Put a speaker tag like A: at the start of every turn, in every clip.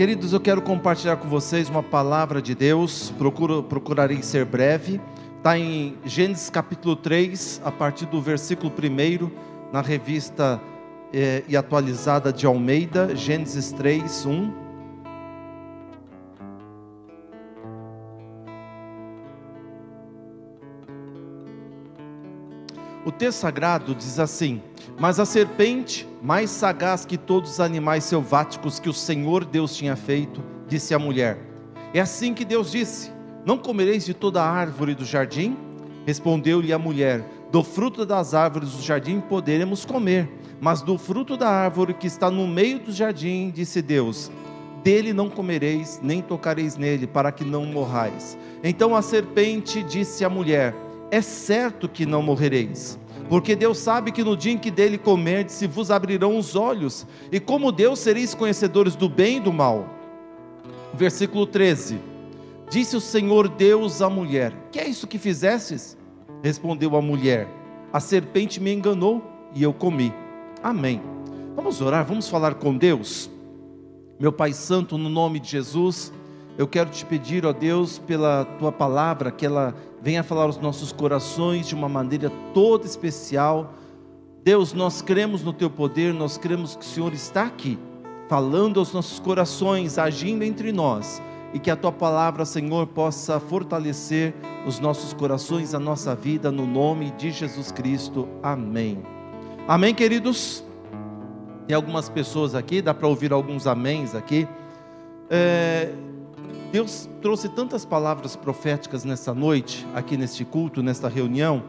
A: Queridos, eu quero compartilhar com vocês uma palavra de Deus, Procuro, procurarei ser breve. Está em Gênesis capítulo 3, a partir do versículo 1, na revista eh, e atualizada de Almeida, Gênesis 3, 1. Texto sagrado diz assim: Mas a serpente, mais sagaz que todos os animais selváticos que o Senhor Deus tinha feito, disse à mulher: É assim que Deus disse: Não comereis de toda a árvore do jardim? Respondeu-lhe a mulher: Do fruto das árvores do jardim poderemos comer, mas do fruto da árvore que está no meio do jardim, disse Deus: Dele não comereis, nem tocareis nele, para que não morrais. Então a serpente disse à mulher: é certo que não morrereis. Porque Deus sabe que no dia em que dele comerdes, se vos abrirão os olhos, e como Deus sereis conhecedores do bem e do mal. Versículo 13: Disse o Senhor Deus à mulher: Que é isso que fizestes? Respondeu a mulher: A serpente me enganou e eu comi. Amém. Vamos orar, vamos falar com Deus. Meu Pai Santo, no nome de Jesus, eu quero te pedir, ó Deus, pela tua palavra, que ela venha falar aos nossos corações de uma maneira toda especial. Deus, nós cremos no teu poder, nós cremos que o Senhor está aqui, falando aos nossos corações, agindo entre nós, e que a tua palavra, Senhor, possa fortalecer os nossos corações, a nossa vida, no nome de Jesus Cristo. Amém. Amém, queridos? Tem algumas pessoas aqui, dá para ouvir alguns améns aqui. É, Deus trouxe tantas palavras proféticas nessa noite, aqui neste culto, nesta reunião,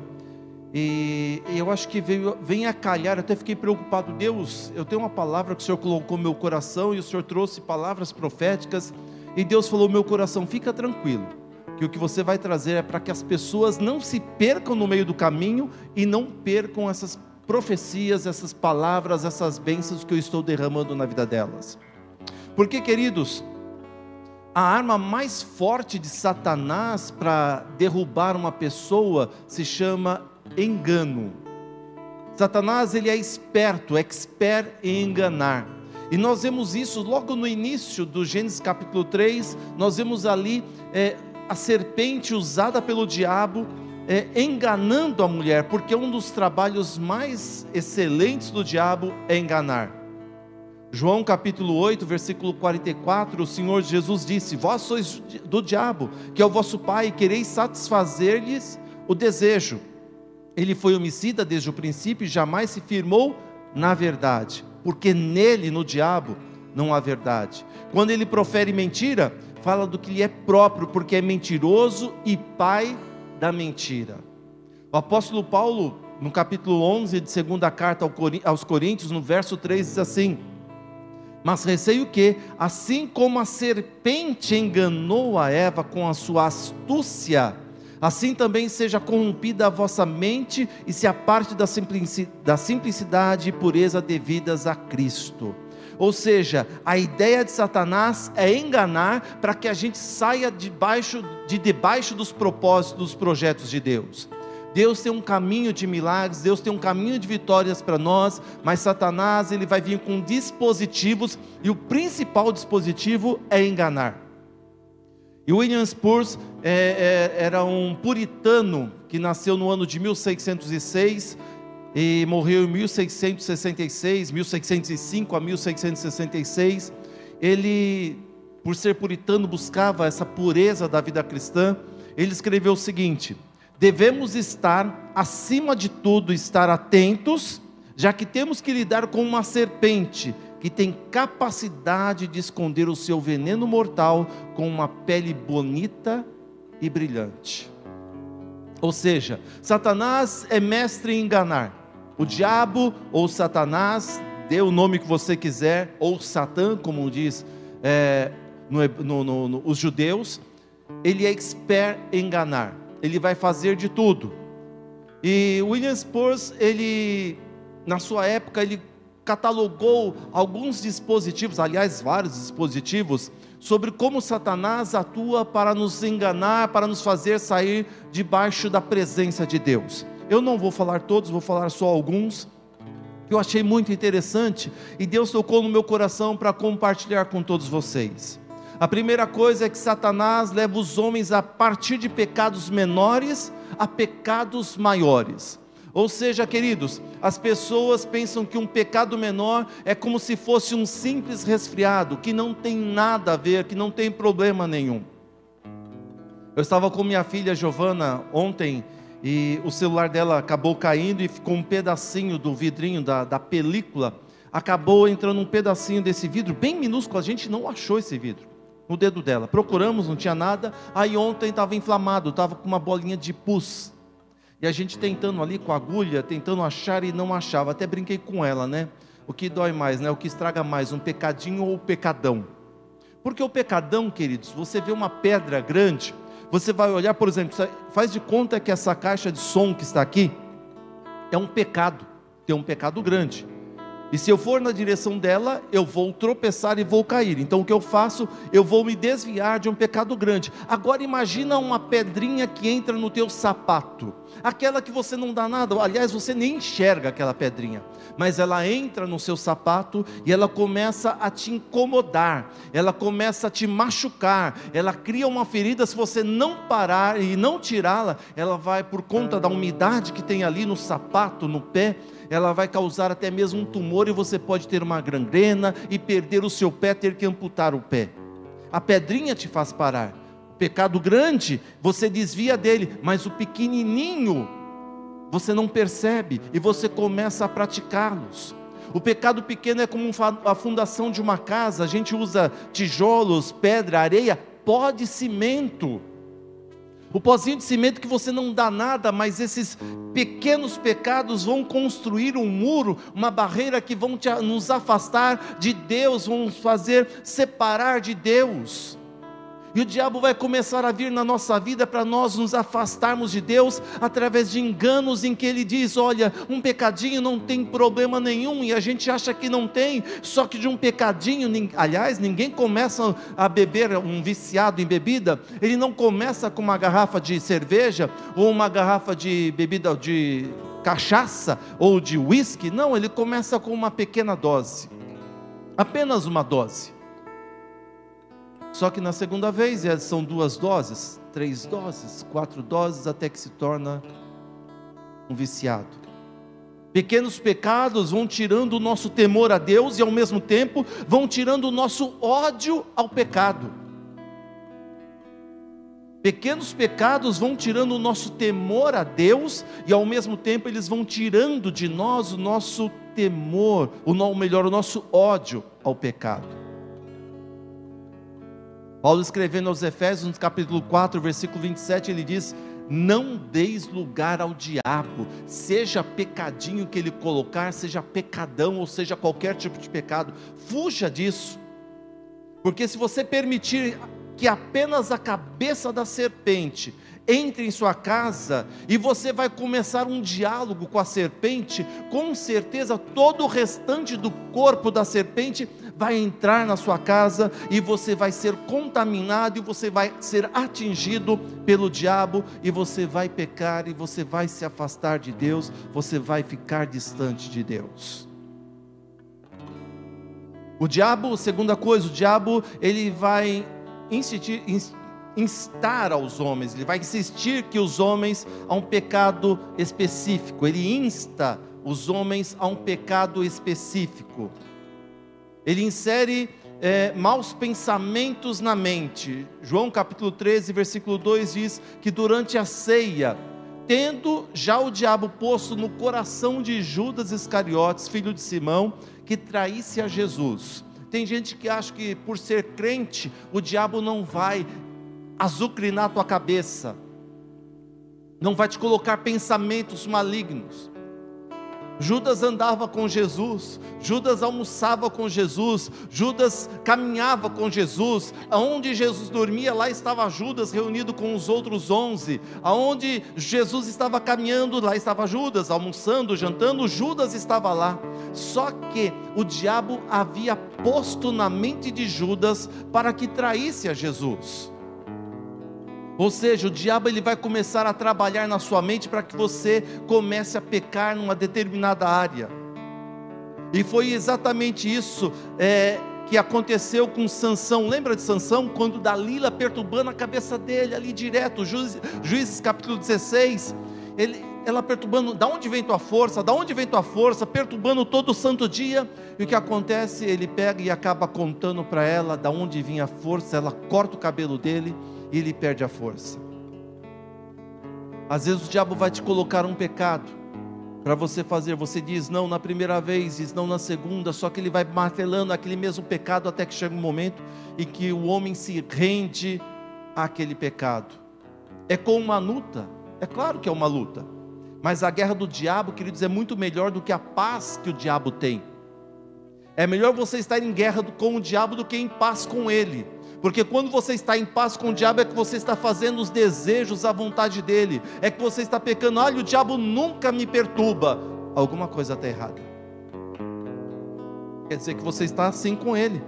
A: e, eu acho que veio, vem a calhar, até fiquei preocupado, Deus, eu tenho uma palavra que o Senhor colocou no meu coração, e o Senhor trouxe palavras proféticas, e Deus falou meu coração, fica tranquilo, que o que você vai trazer é para que as pessoas não se percam no meio do caminho, e não percam essas profecias, essas palavras, essas bênçãos que eu estou derramando na vida delas. Porque, queridos, a arma mais forte de Satanás para derrubar uma pessoa se chama engano. Satanás ele é esperto, expert em enganar. E nós vemos isso logo no início do Gênesis capítulo 3, nós vemos ali é, a serpente usada pelo diabo é, enganando a mulher, porque um dos trabalhos mais excelentes do diabo é enganar. João capítulo 8, versículo 44, o Senhor Jesus disse: Vós sois do diabo, que é o vosso pai, e quereis satisfazer-lhes o desejo. Ele foi homicida desde o princípio e jamais se firmou na verdade, porque nele, no diabo, não há verdade. Quando ele profere mentira, fala do que lhe é próprio, porque é mentiroso e pai da mentira. O apóstolo Paulo, no capítulo 11 de segunda carta aos Coríntios, no verso 3, diz assim: mas receio que, assim como a serpente enganou a Eva com a sua astúcia, assim também seja corrompida a vossa mente e se aparte da simplicidade e pureza devidas a Cristo. Ou seja, a ideia de Satanás é enganar para que a gente saia debaixo, de debaixo dos propósitos, dos projetos de Deus. Deus tem um caminho de milagres, Deus tem um caminho de vitórias para nós, mas Satanás ele vai vir com dispositivos e o principal dispositivo é enganar. E William Spurs é, é, era um puritano que nasceu no ano de 1606 e morreu em 1666, 1605 a 1666. Ele, por ser puritano, buscava essa pureza da vida cristã. Ele escreveu o seguinte: devemos estar, acima de tudo, estar atentos, já que temos que lidar com uma serpente que tem capacidade de esconder o seu veneno mortal com uma pele bonita e brilhante. Ou seja, Satanás é mestre em enganar. O diabo ou Satanás, dê o nome que você quiser, ou Satã, como diz é, no, no, no, os judeus, ele é expert em enganar ele vai fazer de tudo. E William Spurs, ele, na sua época, ele catalogou alguns dispositivos, aliás, vários dispositivos, sobre como Satanás atua para nos enganar, para nos fazer sair debaixo da presença de Deus. Eu não vou falar todos, vou falar só alguns. que eu achei muito interessante e Deus tocou no meu coração para compartilhar com todos vocês. A primeira coisa é que Satanás leva os homens a partir de pecados menores a pecados maiores. Ou seja, queridos, as pessoas pensam que um pecado menor é como se fosse um simples resfriado, que não tem nada a ver, que não tem problema nenhum. Eu estava com minha filha Giovana ontem e o celular dela acabou caindo e ficou um pedacinho do vidrinho da, da película, acabou entrando um pedacinho desse vidro, bem minúsculo, a gente não achou esse vidro no dedo dela. Procuramos, não tinha nada. Aí ontem estava inflamado, estava com uma bolinha de pus. E a gente tentando ali com a agulha, tentando achar e não achava. Até brinquei com ela, né? O que dói mais, né? O que estraga mais, um pecadinho ou o pecadão? Porque o pecadão, queridos, você vê uma pedra grande, você vai olhar, por exemplo, faz de conta que essa caixa de som que está aqui é um pecado, tem um pecado grande. E se eu for na direção dela, eu vou tropeçar e vou cair. Então o que eu faço? Eu vou me desviar de um pecado grande. Agora imagina uma pedrinha que entra no teu sapato. Aquela que você não dá nada, aliás, você nem enxerga aquela pedrinha, mas ela entra no seu sapato e ela começa a te incomodar, ela começa a te machucar, ela cria uma ferida. Se você não parar e não tirá-la, ela vai, por conta da umidade que tem ali no sapato, no pé, ela vai causar até mesmo um tumor e você pode ter uma gangrena e perder o seu pé, ter que amputar o pé. A pedrinha te faz parar. O pecado grande, você desvia dele, mas o pequenininho, você não percebe e você começa a praticá-los. O pecado pequeno é como a fundação de uma casa, a gente usa tijolos, pedra, areia, pó de cimento. O pozinho de cimento que você não dá nada, mas esses pequenos pecados vão construir um muro, uma barreira que vão te, nos afastar de Deus, vão nos fazer separar de Deus. E o diabo vai começar a vir na nossa vida para nós nos afastarmos de Deus através de enganos em que ele diz: olha, um pecadinho não tem problema nenhum, e a gente acha que não tem, só que de um pecadinho, aliás, ninguém começa a beber, um viciado em bebida, ele não começa com uma garrafa de cerveja ou uma garrafa de bebida de cachaça ou de uísque, não, ele começa com uma pequena dose, apenas uma dose. Só que na segunda vez são duas doses, três doses, quatro doses, até que se torna um viciado. Pequenos pecados vão tirando o nosso temor a Deus e ao mesmo tempo vão tirando o nosso ódio ao pecado. Pequenos pecados vão tirando o nosso temor a Deus e ao mesmo tempo eles vão tirando de nós o nosso temor, ou melhor, o nosso ódio ao pecado. Paulo escrevendo aos Efésios, no capítulo 4, versículo 27, ele diz: Não deis lugar ao diabo, seja pecadinho que ele colocar, seja pecadão, ou seja qualquer tipo de pecado, fuja disso, porque se você permitir que apenas a cabeça da serpente entre em sua casa e você vai começar um diálogo com a serpente, com certeza todo o restante do corpo da serpente vai entrar na sua casa e você vai ser contaminado e você vai ser atingido pelo diabo e você vai pecar e você vai se afastar de Deus, você vai ficar distante de Deus. O diabo, segunda coisa, o diabo ele vai insistir, instar aos homens, ele vai insistir que os homens a um pecado específico, ele insta os homens a um pecado específico. Ele insere é, maus pensamentos na mente. João capítulo 13, versículo 2 diz que durante a ceia, tendo já o diabo posto no coração de Judas Iscariotes, filho de Simão, que traísse a Jesus. Tem gente que acha que por ser crente, o diabo não vai azucrinar a tua cabeça, não vai te colocar pensamentos malignos. Judas andava com Jesus, Judas almoçava com Jesus, Judas caminhava com Jesus, aonde Jesus dormia, lá estava Judas reunido com os outros onze, aonde Jesus estava caminhando, lá estava Judas, almoçando, jantando, Judas estava lá. Só que o diabo havia posto na mente de Judas para que traísse a Jesus. Ou seja, o diabo ele vai começar a trabalhar na sua mente para que você comece a pecar numa determinada área. E foi exatamente isso é, que aconteceu com Sansão. Lembra de Sansão? Quando Dalila perturbando a cabeça dele ali direto, Juízes, Juízes capítulo 16. Ele, ela perturbando, da onde vem tua força? Da onde vem tua força? Perturbando todo santo dia. E o que acontece? Ele pega e acaba contando para ela da onde vinha a força. Ela corta o cabelo dele e ele perde a força. Às vezes o diabo vai te colocar um pecado para você fazer. Você diz não na primeira vez, diz não na segunda, só que ele vai martelando aquele mesmo pecado até que chega um momento em que o homem se rende àquele pecado. É com uma luta, é claro que é uma luta, mas a guerra do diabo, queridos, é muito melhor do que a paz que o diabo tem. É melhor você estar em guerra com o diabo do que em paz com ele. Porque quando você está em paz com o diabo, é que você está fazendo os desejos, a vontade dele, é que você está pecando. Olha, o diabo nunca me perturba. Alguma coisa está errada. Quer dizer que você está assim com ele.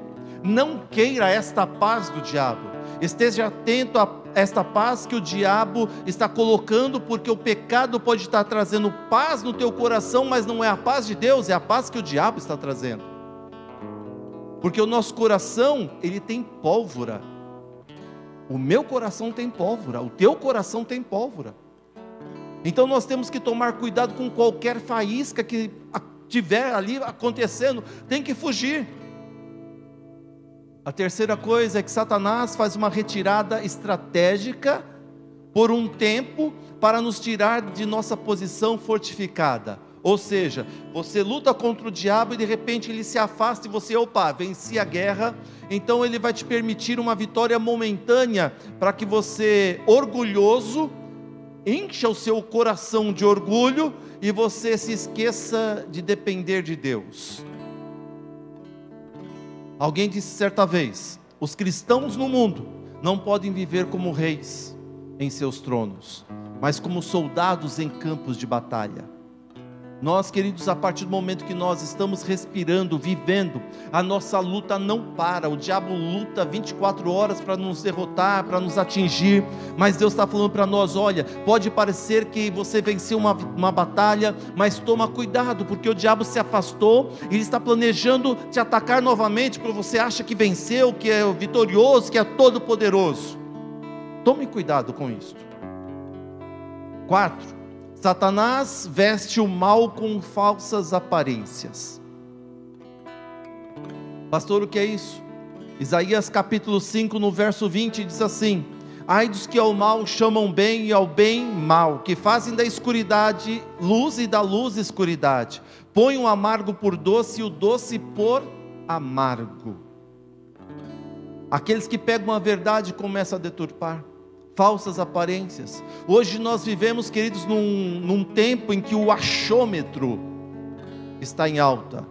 A: Não queira esta paz do diabo. Esteja atento a esta paz que o diabo está colocando, porque o pecado pode estar trazendo paz no teu coração, mas não é a paz de Deus, é a paz que o diabo está trazendo. Porque o nosso coração, ele tem pólvora. O meu coração tem pólvora, o teu coração tem pólvora. Então nós temos que tomar cuidado com qualquer faísca que tiver ali acontecendo, tem que fugir. A terceira coisa é que Satanás faz uma retirada estratégica por um tempo para nos tirar de nossa posição fortificada. Ou seja, você luta contra o diabo e de repente ele se afasta e você, opa, venci a guerra. Então ele vai te permitir uma vitória momentânea para que você, orgulhoso, encha o seu coração de orgulho e você se esqueça de depender de Deus. Alguém disse certa vez: os cristãos no mundo não podem viver como reis em seus tronos, mas como soldados em campos de batalha. Nós, queridos, a partir do momento que nós estamos respirando, vivendo, a nossa luta não para. O diabo luta 24 horas para nos derrotar, para nos atingir, mas Deus está falando para nós: olha, pode parecer que você venceu uma, uma batalha, mas toma cuidado, porque o diabo se afastou e ele está planejando te atacar novamente, porque você acha que venceu, que é vitorioso, que é todo-poderoso. Tome cuidado com isso. Quatro, Satanás veste o mal com falsas aparências. Pastor, o que é isso? Isaías capítulo 5, no verso 20, diz assim: Ai dos que ao mal chamam bem e ao bem mal, que fazem da escuridade luz e da luz escuridade, põem o amargo por doce e o doce por amargo. Aqueles que pegam a verdade começam a deturpar falsas aparências. Hoje nós vivemos, queridos, num, num tempo em que o achômetro está em alta.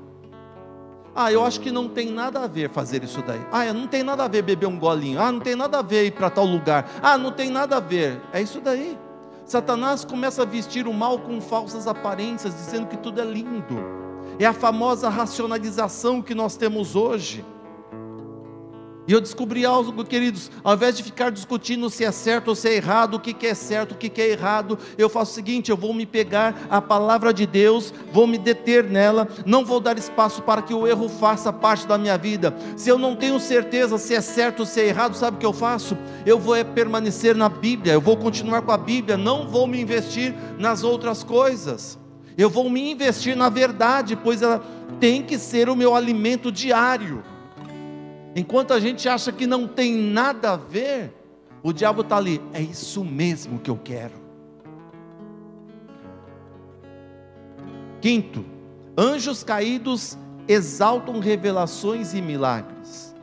A: Ah, eu acho que não tem nada a ver fazer isso daí. Ah, não tem nada a ver beber um golinho. Ah, não tem nada a ver ir para tal lugar. Ah, não tem nada a ver. É isso daí. Satanás começa a vestir o mal com falsas aparências, dizendo que tudo é lindo. É a famosa racionalização que nós temos hoje. E eu descobri algo, queridos, ao invés de ficar discutindo se é certo ou se é errado, o que, é certo, o que, que é errado, eu faço o seguinte: eu vou me pegar a palavra de Deus, vou me deter nela, não vou dar espaço para que o erro faça parte da minha vida. Se eu não tenho certeza se é certo ou se é errado, sabe o que eu faço? Eu vou é permanecer na Bíblia, eu vou continuar com a Bíblia, não vou me investir nas outras coisas. Eu vou me investir na verdade, pois ela tem que ser o meu alimento diário. Enquanto a gente acha que não tem nada a ver, o diabo está ali, é isso mesmo que eu quero. Quinto, anjos caídos exaltam revelações e milagres.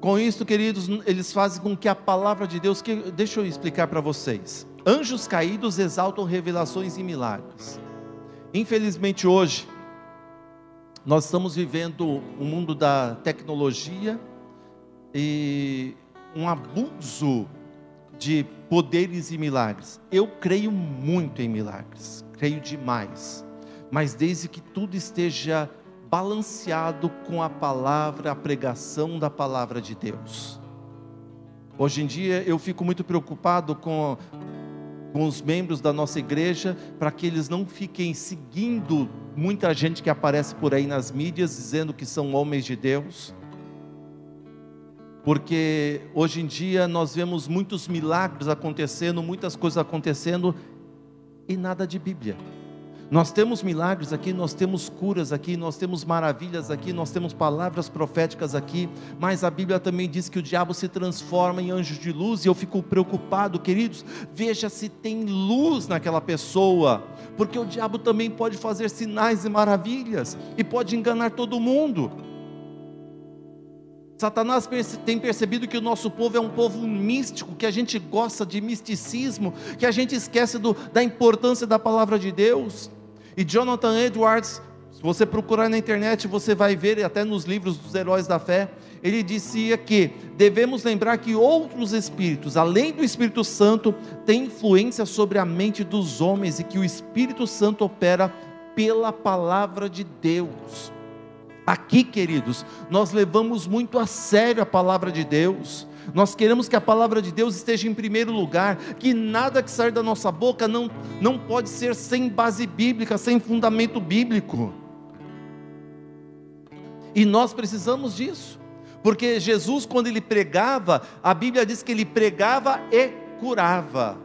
A: Com isso, queridos, eles fazem com que a palavra de Deus, que, deixa eu explicar para vocês. Anjos caídos exaltam revelações e milagres. Infelizmente hoje, nós estamos vivendo um mundo da tecnologia e um abuso de poderes e milagres. Eu creio muito em milagres, creio demais, mas desde que tudo esteja balanceado com a palavra, a pregação da palavra de Deus. Hoje em dia eu fico muito preocupado com com os membros da nossa igreja, para que eles não fiquem seguindo muita gente que aparece por aí nas mídias dizendo que são homens de Deus. Porque hoje em dia nós vemos muitos milagres acontecendo, muitas coisas acontecendo e nada de Bíblia. Nós temos milagres aqui, nós temos curas aqui, nós temos maravilhas aqui, nós temos palavras proféticas aqui, mas a Bíblia também diz que o diabo se transforma em anjo de luz e eu fico preocupado, queridos. Veja se tem luz naquela pessoa, porque o diabo também pode fazer sinais e maravilhas e pode enganar todo mundo. Satanás tem percebido que o nosso povo é um povo místico, que a gente gosta de misticismo, que a gente esquece do, da importância da palavra de Deus. E Jonathan Edwards, se você procurar na internet, você vai ver, até nos livros dos heróis da fé, ele dizia que devemos lembrar que outros espíritos, além do Espírito Santo, têm influência sobre a mente dos homens e que o Espírito Santo opera pela palavra de Deus. Aqui, queridos, nós levamos muito a sério a palavra de Deus. Nós queremos que a palavra de Deus esteja em primeiro lugar, que nada que sair da nossa boca não, não pode ser sem base bíblica, sem fundamento bíblico. E nós precisamos disso, porque Jesus, quando ele pregava, a Bíblia diz que ele pregava e curava.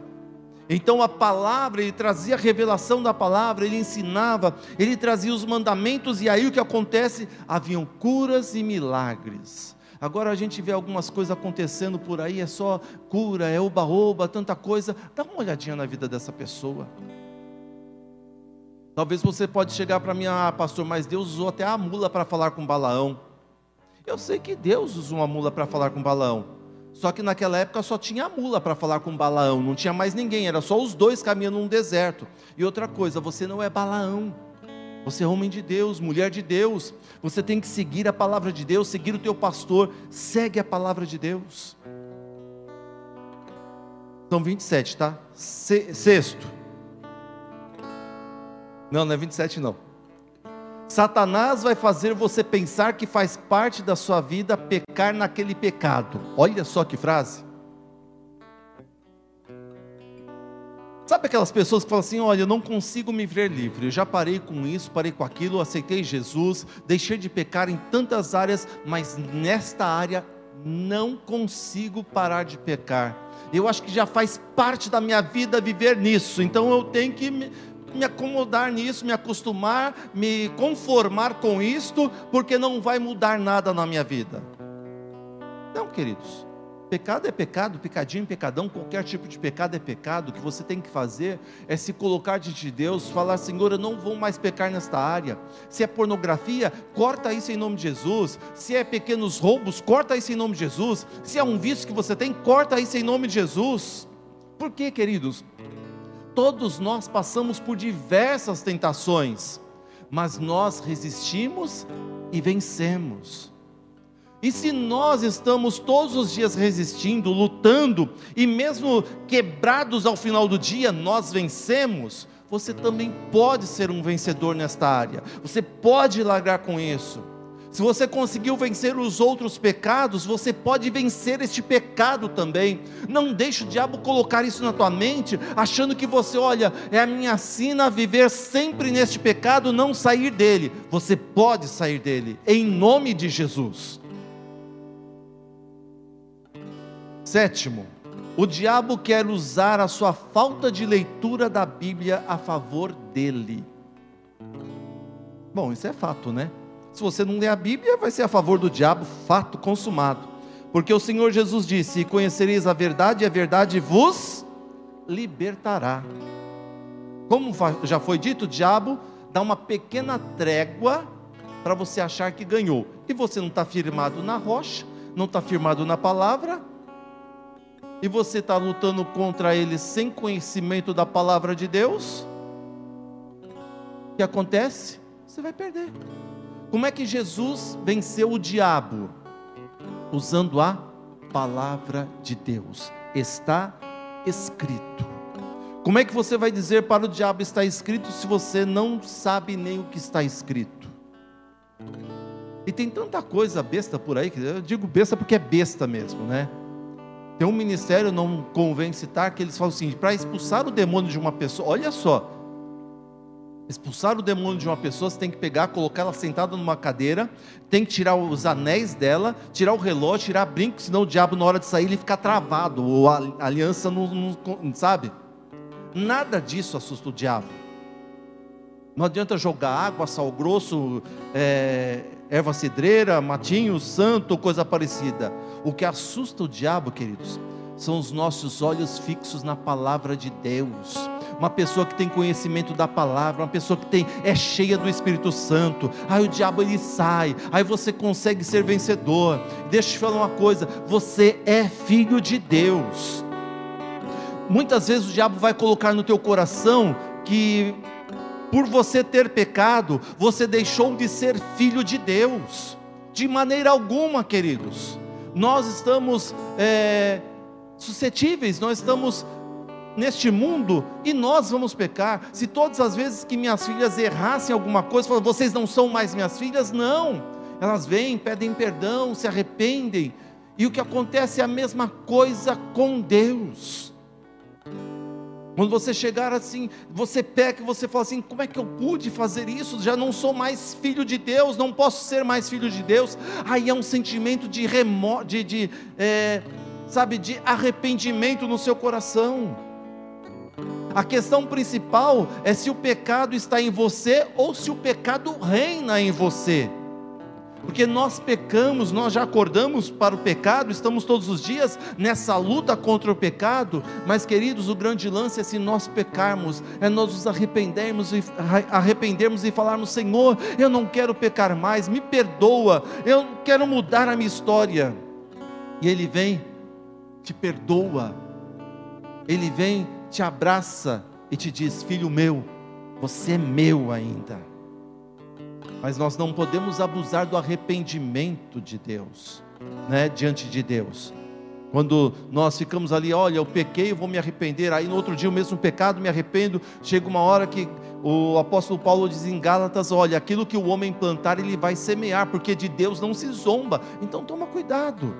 A: Então a palavra, ele trazia a revelação da palavra, ele ensinava, ele trazia os mandamentos, e aí o que acontece? Haviam curas e milagres. Agora a gente vê algumas coisas acontecendo por aí, é só cura, é oba-oba, tanta coisa. Dá uma olhadinha na vida dessa pessoa. Talvez você pode chegar para mim, ah, pastor, mas Deus usou até a mula para falar com Balaão. Eu sei que Deus usou uma mula para falar com Balaão. Só que naquela época só tinha a mula para falar com Balaão, não tinha mais ninguém, era só os dois caminhando num deserto. E outra coisa, você não é Balaão. Você é homem de Deus, mulher de Deus. Você tem que seguir a palavra de Deus, seguir o teu pastor. Segue a palavra de Deus. São 27, tá? Sexto. Não, não é 27 não. Satanás vai fazer você pensar que faz parte da sua vida pecar naquele pecado. Olha só que frase. Sabe aquelas pessoas que falam assim: olha, eu não consigo me ver livre, eu já parei com isso, parei com aquilo, aceitei Jesus, deixei de pecar em tantas áreas, mas nesta área não consigo parar de pecar. Eu acho que já faz parte da minha vida viver nisso, então eu tenho que me, me acomodar nisso, me acostumar, me conformar com isto, porque não vai mudar nada na minha vida. Não, queridos. Pecado é pecado, pecadinho, pecadão, qualquer tipo de pecado é pecado. O que você tem que fazer é se colocar diante de Deus, falar: Senhor, eu não vou mais pecar nesta área. Se é pornografia, corta isso em nome de Jesus. Se é pequenos roubos, corta isso em nome de Jesus. Se é um vício que você tem, corta isso em nome de Jesus. Por quê, queridos? Todos nós passamos por diversas tentações, mas nós resistimos e vencemos. E se nós estamos todos os dias resistindo, lutando, e mesmo quebrados ao final do dia, nós vencemos, você também pode ser um vencedor nesta área, você pode largar com isso. Se você conseguiu vencer os outros pecados, você pode vencer este pecado também. Não deixe o diabo colocar isso na tua mente, achando que você, olha, é a minha sina viver sempre neste pecado, não sair dele. Você pode sair dele, em nome de Jesus. Sétimo, o diabo quer usar a sua falta de leitura da Bíblia a favor dele. Bom, isso é fato, né? Se você não lê a Bíblia, vai ser a favor do diabo, fato consumado. Porque o Senhor Jesus disse: conhecereis a verdade, e a verdade vos libertará. Como já foi dito, o diabo dá uma pequena trégua para você achar que ganhou. E você não está firmado na rocha, não está firmado na palavra, e você está lutando contra ele sem conhecimento da palavra de Deus, o que acontece? Você vai perder. Como é que Jesus venceu o diabo? Usando a palavra de Deus. Está escrito. Como é que você vai dizer para o diabo está escrito se você não sabe nem o que está escrito? E tem tanta coisa besta por aí, eu digo besta porque é besta mesmo, né? Tem um ministério, não convém citar, que eles falam assim: para expulsar o demônio de uma pessoa, olha só, expulsar o demônio de uma pessoa, você tem que pegar, colocar ela sentada numa cadeira, tem que tirar os anéis dela, tirar o relógio, tirar brinco, senão o diabo na hora de sair ele fica travado, ou a aliança não, não sabe? Nada disso assusta o diabo. Não adianta jogar água, sal grosso, é, erva cidreira, matinho, santo, coisa parecida. O que assusta o diabo, queridos, são os nossos olhos fixos na palavra de Deus. Uma pessoa que tem conhecimento da palavra, uma pessoa que tem é cheia do Espírito Santo. Aí o diabo ele sai, aí você consegue ser vencedor. Deixa eu te falar uma coisa, você é filho de Deus. Muitas vezes o diabo vai colocar no teu coração que por você ter pecado, você deixou de ser filho de Deus. De maneira alguma, queridos. Nós estamos é, suscetíveis, nós estamos neste mundo e nós vamos pecar. Se todas as vezes que minhas filhas errassem alguma coisa, falam, vocês não são mais minhas filhas, não. Elas vêm, pedem perdão, se arrependem. E o que acontece é a mesma coisa com Deus. Quando você chegar assim, você peca e você fala assim: como é que eu pude fazer isso? Já não sou mais filho de Deus, não posso ser mais filho de Deus. Aí é um sentimento de remo, de, de é, sabe, de arrependimento no seu coração. A questão principal é se o pecado está em você ou se o pecado reina em você porque nós pecamos, nós já acordamos para o pecado, estamos todos os dias nessa luta contra o pecado, mas queridos, o grande lance é se nós pecarmos, é nós nos arrependermos e, arrependermos e falarmos: Senhor, eu não quero pecar mais, me perdoa, eu quero mudar a minha história. E Ele vem, te perdoa, Ele vem, te abraça e te diz: Filho meu, você é meu ainda mas nós não podemos abusar do arrependimento de Deus, né, diante de Deus. Quando nós ficamos ali, olha, eu pequei, eu vou me arrepender, aí no outro dia o mesmo pecado, me arrependo, chega uma hora que o apóstolo Paulo diz em Gálatas, olha, aquilo que o homem plantar, ele vai semear, porque de Deus não se zomba. Então toma cuidado.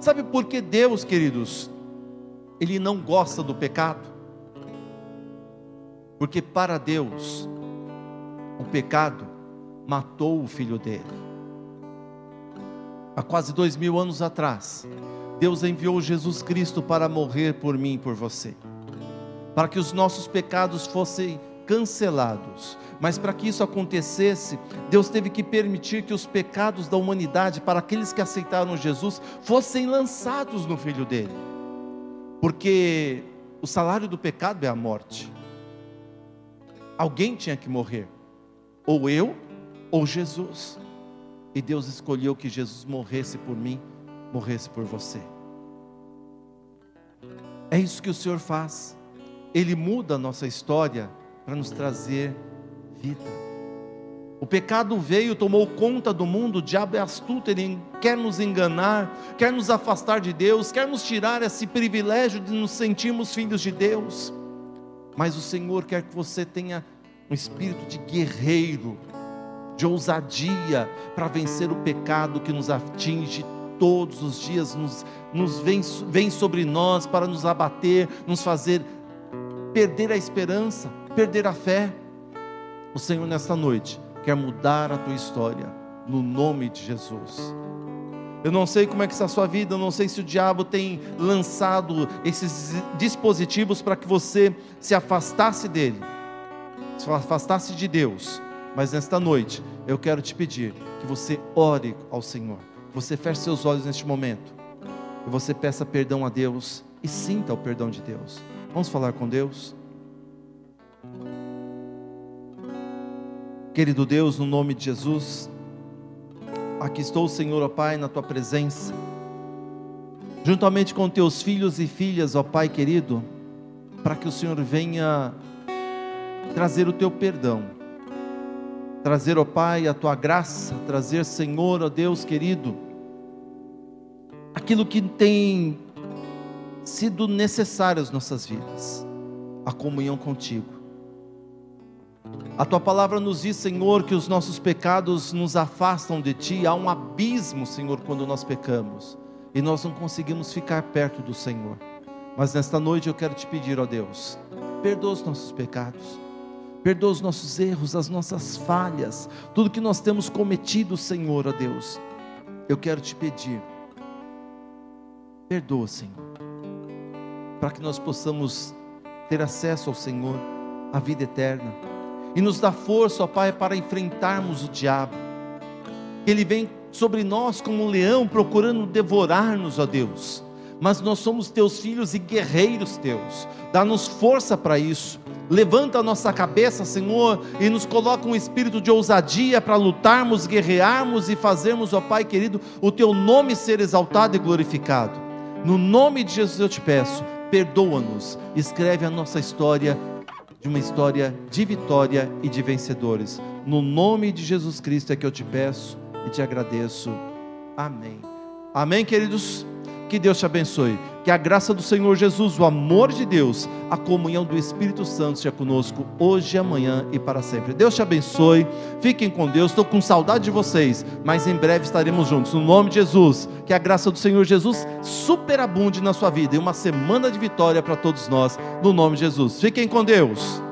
A: Sabe por que Deus, queridos, ele não gosta do pecado? Porque para Deus, o pecado matou o filho dele. Há quase dois mil anos atrás, Deus enviou Jesus Cristo para morrer por mim e por você, para que os nossos pecados fossem cancelados. Mas para que isso acontecesse, Deus teve que permitir que os pecados da humanidade, para aqueles que aceitaram Jesus, fossem lançados no filho dele. Porque o salário do pecado é a morte. Alguém tinha que morrer. Ou eu, ou Jesus. E Deus escolheu que Jesus morresse por mim, morresse por você. É isso que o Senhor faz. Ele muda a nossa história para nos trazer vida. O pecado veio, tomou conta do mundo, o diabo é astuto, ele quer nos enganar, quer nos afastar de Deus, quer nos tirar esse privilégio de nos sentirmos filhos de Deus. Mas o Senhor quer que você tenha um espírito de guerreiro, de ousadia para vencer o pecado que nos atinge todos os dias, nos, nos vem, vem sobre nós para nos abater, nos fazer perder a esperança, perder a fé. O Senhor, nesta noite, quer mudar a tua história, no nome de Jesus. Eu não sei como é que está a sua vida, eu não sei se o diabo tem lançado esses dispositivos para que você se afastasse dele, se afastasse de Deus mas nesta noite, eu quero te pedir que você ore ao Senhor. Você feche seus olhos neste momento. E você peça perdão a Deus e sinta o perdão de Deus. Vamos falar com Deus? Querido Deus, no nome de Jesus, aqui estou, Senhor, ó Pai, na tua presença, juntamente com teus filhos e filhas, ó Pai querido, para que o Senhor venha trazer o teu perdão trazer, ó Pai, a tua graça, trazer, Senhor, ó Deus querido, aquilo que tem sido necessário às nossas vidas, a comunhão contigo. A tua palavra nos diz, Senhor, que os nossos pecados nos afastam de ti, há um abismo, Senhor, quando nós pecamos. e nós não conseguimos ficar perto do Senhor. Mas nesta noite eu quero te pedir, ó Deus, perdoa os nossos pecados, perdoa os nossos erros, as nossas falhas, tudo que nós temos cometido, Senhor, ó Deus. Eu quero te pedir, perdoa, Senhor, para que nós possamos ter acesso ao Senhor, à vida eterna, e nos dá força, ó Pai, para enfrentarmos o diabo. Ele vem sobre nós como um leão procurando devorar-nos, ó Deus mas nós somos teus filhos e guerreiros teus. Dá-nos força para isso. Levanta a nossa cabeça, Senhor, e nos coloca um espírito de ousadia para lutarmos, guerrearmos e fazermos, ó Pai querido, o teu nome ser exaltado e glorificado. No nome de Jesus eu te peço, perdoa-nos, escreve a nossa história de uma história de vitória e de vencedores. No nome de Jesus Cristo é que eu te peço e te agradeço. Amém. Amém, queridos. Que Deus te abençoe. Que a graça do Senhor Jesus, o amor de Deus, a comunhão do Espírito Santo seja conosco hoje, amanhã e para sempre. Deus te abençoe. Fiquem com Deus. Estou com saudade de vocês, mas em breve estaremos juntos. No nome de Jesus. Que a graça do Senhor Jesus superabunde na sua vida e uma semana de vitória para todos nós. No nome de Jesus. Fiquem com Deus.